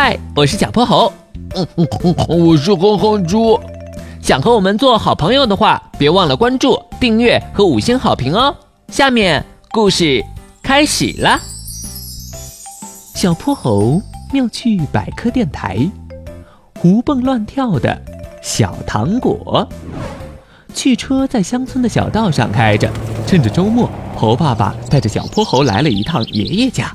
嗨，我是小泼猴。嗯嗯嗯，我是哼哼猪。想和我们做好朋友的话，别忘了关注、订阅和五星好评哦。下面故事开始了。小泼猴妙趣百科电台，胡蹦乱跳的小糖果。汽车在乡村的小道上开着，趁着周末，猴爸爸带着小泼猴来了一趟爷爷家。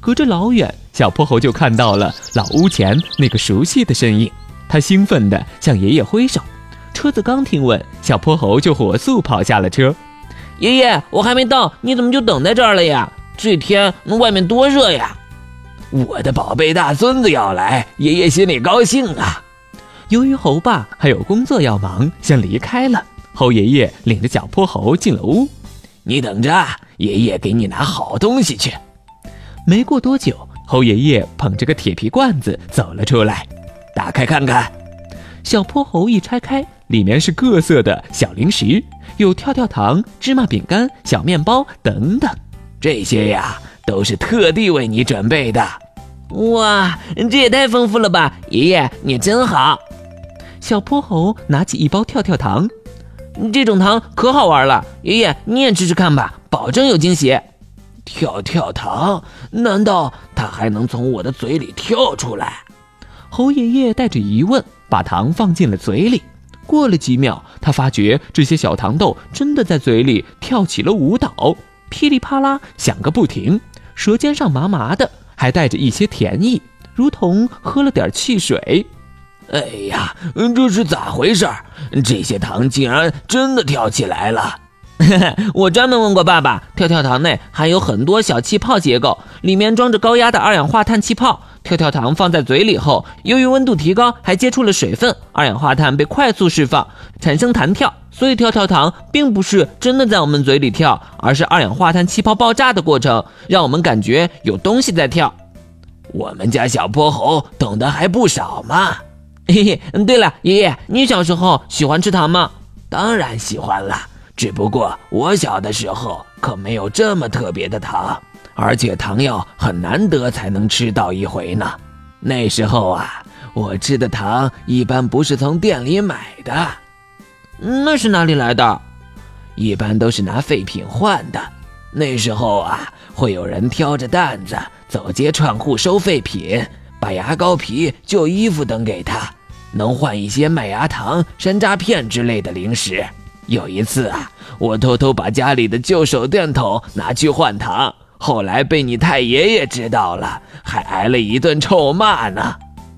隔着老远，小泼猴就看到了老屋前那个熟悉的身影，他兴奋地向爷爷挥手。车子刚停稳，小泼猴就火速跑下了车。爷爷，我还没到，你怎么就等在这儿了呀？这天外面多热呀！我的宝贝大孙子要来，爷爷心里高兴啊。由于猴爸还有工作要忙，先离开了。猴爷爷领着小泼猴进了屋，你等着，爷爷给你拿好东西去。没过多久，猴爷爷捧着个铁皮罐子走了出来，打开看看。小泼猴一拆开，里面是各色的小零食，有跳跳糖、芝麻饼干、小面包等等。这些呀，都是特地为你准备的。哇，这也太丰富了吧！爷爷，你真好。小泼猴拿起一包跳跳糖，这种糖可好玩了。爷爷，你也吃吃看吧，保证有惊喜。跳跳糖？难道它还能从我的嘴里跳出来？猴爷爷带着疑问把糖放进了嘴里。过了几秒，他发觉这些小糖豆真的在嘴里跳起了舞蹈，噼里啪啦响个不停，舌尖上麻麻的，还带着一些甜意，如同喝了点汽水。哎呀，这是咋回事？这些糖竟然真的跳起来了！我专门问过爸爸，跳跳糖内含有很多小气泡结构，里面装着高压的二氧化碳气泡。跳跳糖放在嘴里后，由于温度提高，还接触了水分，二氧化碳被快速释放，产生弹跳。所以跳跳糖并不是真的在我们嘴里跳，而是二氧化碳气泡爆炸的过程，让我们感觉有东西在跳。我们家小泼猴懂得还不少嘛。嘿 嘿，对了，爷爷，你小时候喜欢吃糖吗？当然喜欢了。只不过我小的时候可没有这么特别的糖，而且糖药很难得才能吃到一回呢。那时候啊，我吃的糖一般不是从店里买的，那是哪里来的？一般都是拿废品换的。那时候啊，会有人挑着担子走街串户收废品，把牙膏皮、旧衣服等给他，能换一些麦芽糖、山楂片之类的零食。有一次啊，我偷偷把家里的旧手电筒拿去换糖，后来被你太爷爷知道了，还挨了一顿臭骂呢。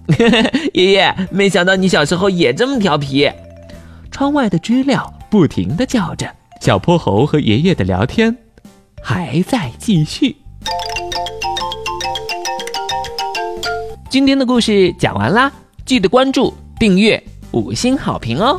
爷爷，没想到你小时候也这么调皮。窗外的知了不停地叫着，小泼猴和爷爷的聊天还在继续。今天的故事讲完啦，记得关注、订阅、五星好评哦。